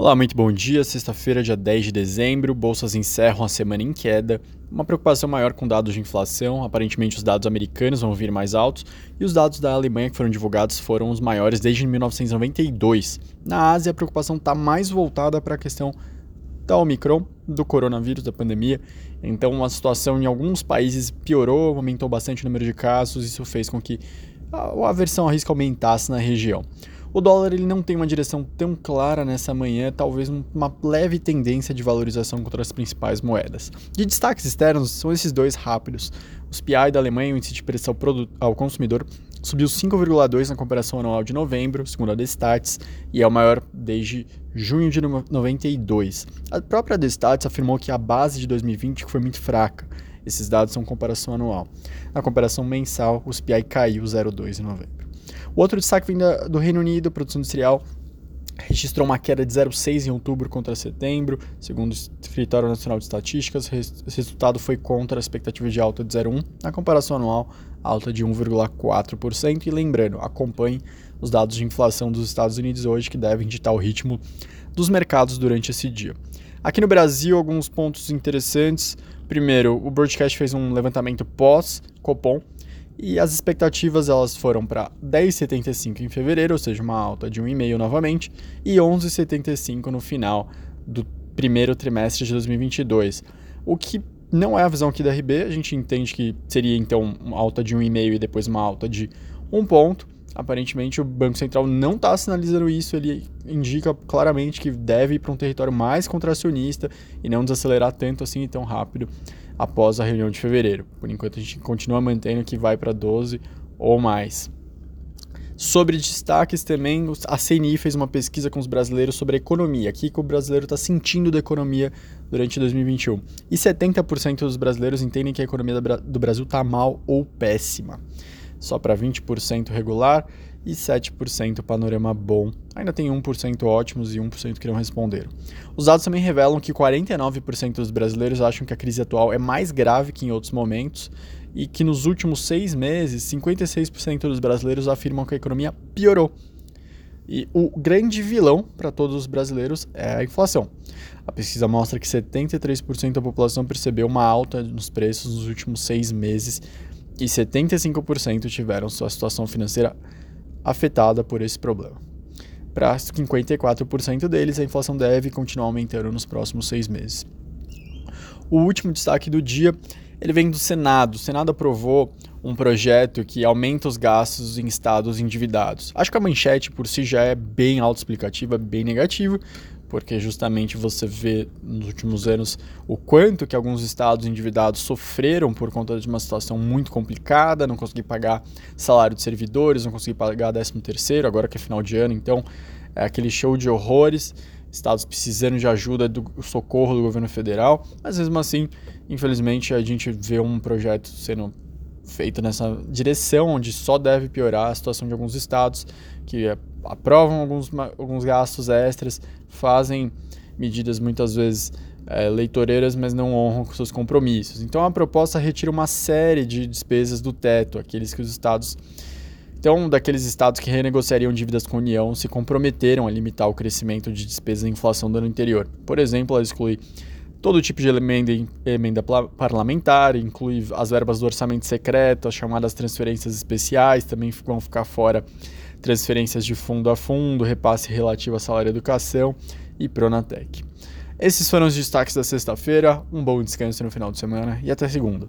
Olá, muito bom dia. Sexta-feira, dia 10 de dezembro, bolsas encerram a semana em queda. Uma preocupação maior com dados de inflação. Aparentemente, os dados americanos vão vir mais altos e os dados da Alemanha que foram divulgados foram os maiores desde 1992. Na Ásia, a preocupação está mais voltada para a questão da Omicron, do coronavírus, da pandemia. Então, a situação em alguns países piorou, aumentou bastante o número de casos, isso fez com que a aversão a risco aumentasse na região. O dólar ele não tem uma direção tão clara nessa manhã, talvez uma leve tendência de valorização contra as principais moedas. De destaques externos são esses dois rápidos. Os PI da Alemanha, o índice de preço ao consumidor, subiu 5,2 na comparação anual de novembro, segundo a Destats, e é o maior desde junho de 92. A própria Destats afirmou que a base de 2020 foi muito fraca. Esses dados são comparação anual. Na comparação mensal, os PI caiu 0,2 em novembro. O outro destaque vem do Reino Unido, produção industrial registrou uma queda de 0,6 em outubro contra setembro, segundo o Escritório Nacional de Estatísticas. Esse resultado foi contra a expectativa de alta de 0,1, na comparação anual, alta de 1,4%. E lembrando, acompanhe os dados de inflação dos Estados Unidos hoje, que devem ditar o ritmo dos mercados durante esse dia. Aqui no Brasil, alguns pontos interessantes. Primeiro, o Broadcast fez um levantamento pós-Copom e as expectativas elas foram para 10,75 em fevereiro, ou seja, uma alta de 1,5 novamente, e 11,75 no final do primeiro trimestre de 2022. O que não é a visão aqui da RB, a gente entende que seria então uma alta de 1,5 e depois uma alta de 1 ponto. Aparentemente o Banco Central não está sinalizando isso, ele indica claramente que deve ir para um território mais contracionista e não desacelerar tanto assim tão rápido após a reunião de fevereiro. Por enquanto, a gente continua mantendo que vai para 12 ou mais. Sobre destaques também, a CNI fez uma pesquisa com os brasileiros sobre a economia, o que o brasileiro está sentindo da economia durante 2021. E 70% dos brasileiros entendem que a economia do Brasil está mal ou péssima. Só para 20% regular e 7% panorama bom. Ainda tem 1% ótimos e 1% que não responderam. Os dados também revelam que 49% dos brasileiros acham que a crise atual é mais grave que em outros momentos e que nos últimos seis meses, 56% dos brasileiros afirmam que a economia piorou. E o grande vilão para todos os brasileiros é a inflação. A pesquisa mostra que 73% da população percebeu uma alta nos preços nos últimos seis meses e 75% tiveram sua situação financeira afetada por esse problema. Para 54% deles, a inflação deve continuar aumentando nos próximos seis meses. O último destaque do dia ele vem do Senado. O Senado aprovou um projeto que aumenta os gastos em estados endividados. Acho que a manchete por si já é bem autoexplicativa, bem negativa, porque justamente você vê nos últimos anos o quanto que alguns estados endividados sofreram por conta de uma situação muito complicada, não conseguir pagar salário de servidores, não conseguir pagar 13 terceiro, agora que é final de ano, então é aquele show de horrores, estados precisando de ajuda do socorro do governo federal, mas mesmo assim, infelizmente, a gente vê um projeto sendo feito nessa direção, onde só deve piorar a situação de alguns estados que aprovam alguns, alguns gastos extras, fazem medidas muitas vezes é, leitoreiras, mas não honram com seus compromissos. Então a proposta retira uma série de despesas do teto, aqueles que os estados. Então, daqueles estados que renegociariam dívidas com a União se comprometeram a limitar o crescimento de despesas e inflação do ano anterior. Por exemplo, ela exclui todo tipo de emenda, emenda parlamentar, inclui as verbas do orçamento secreto, as chamadas transferências especiais, também vão ficar fora transferências de fundo a fundo, repasse relativo a salário e educação e Pronatec. Esses foram os destaques da sexta-feira. Um bom descanso no final de semana e até segunda.